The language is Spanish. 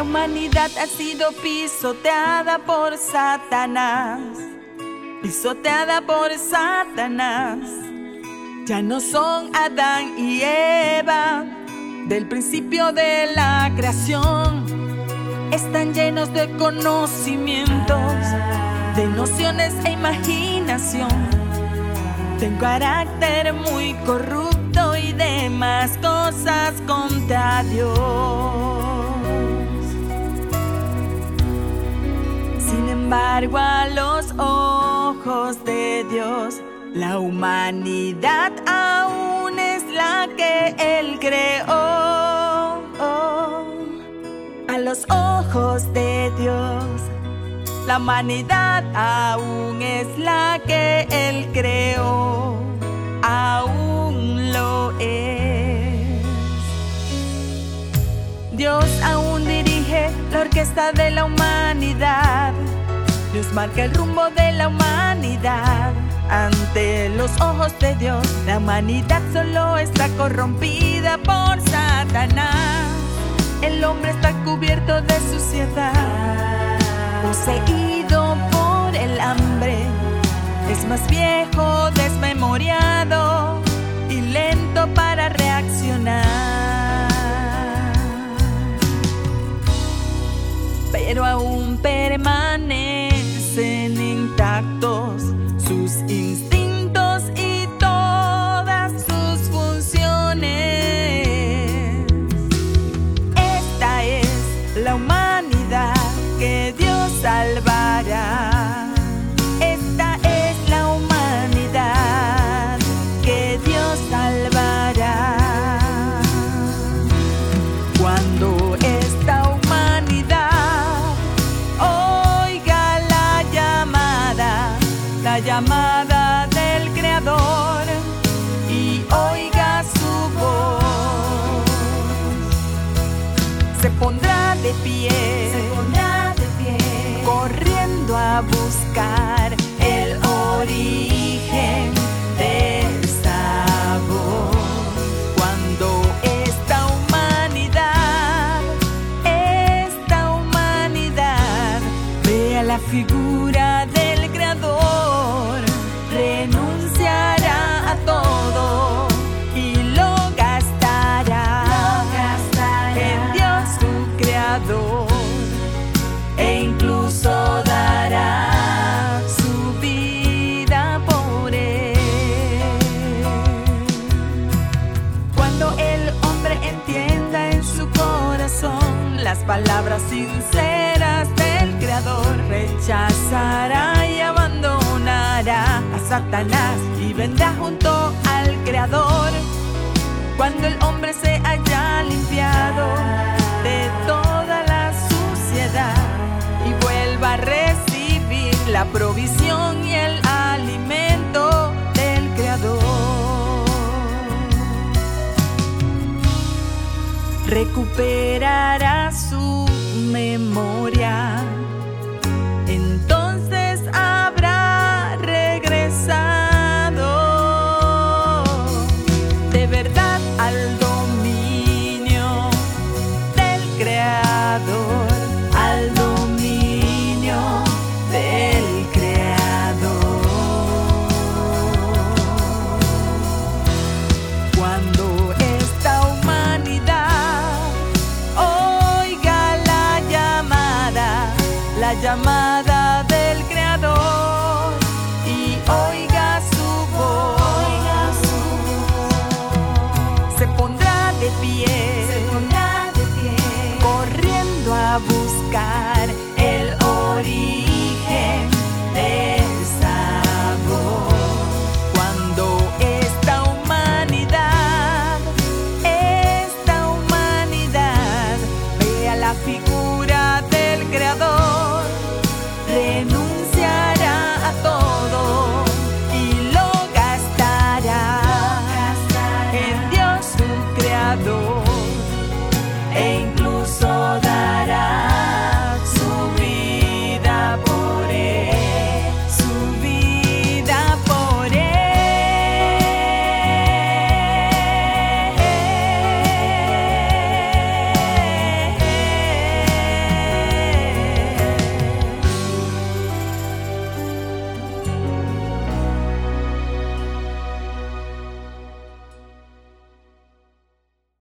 La humanidad ha sido pisoteada por Satanás, pisoteada por Satanás. Ya no son Adán y Eva del principio de la creación. Están llenos de conocimientos, de nociones e imaginación. De un carácter muy corrupto y demás cosas contra Dios. Embargo, a los ojos de Dios, la humanidad aún es la que Él creó. A los ojos de Dios, la humanidad aún es la que Él creó. Aún lo es. Dios aún dirige la orquesta de la humanidad Marca el rumbo de la humanidad. Ante los ojos de Dios, la humanidad solo está corrompida por Satanás. El hombre está cubierto de suciedad, poseído por el hambre. Es más viejo, desmemoriado y lento para reaccionar. Pero aún buscar el origen del sabor. Cuando esta humanidad, esta humanidad vea la figura palabras sinceras del creador, rechazará y abandonará Satanás y vendrá junto al Creador cuando el hombre se haya limpiado de toda la suciedad y vuelva a recibir la provisión y el alimento del Creador. Recuperará llamada del Creador. Y oiga su voz. Se pondrá de pie, dor Em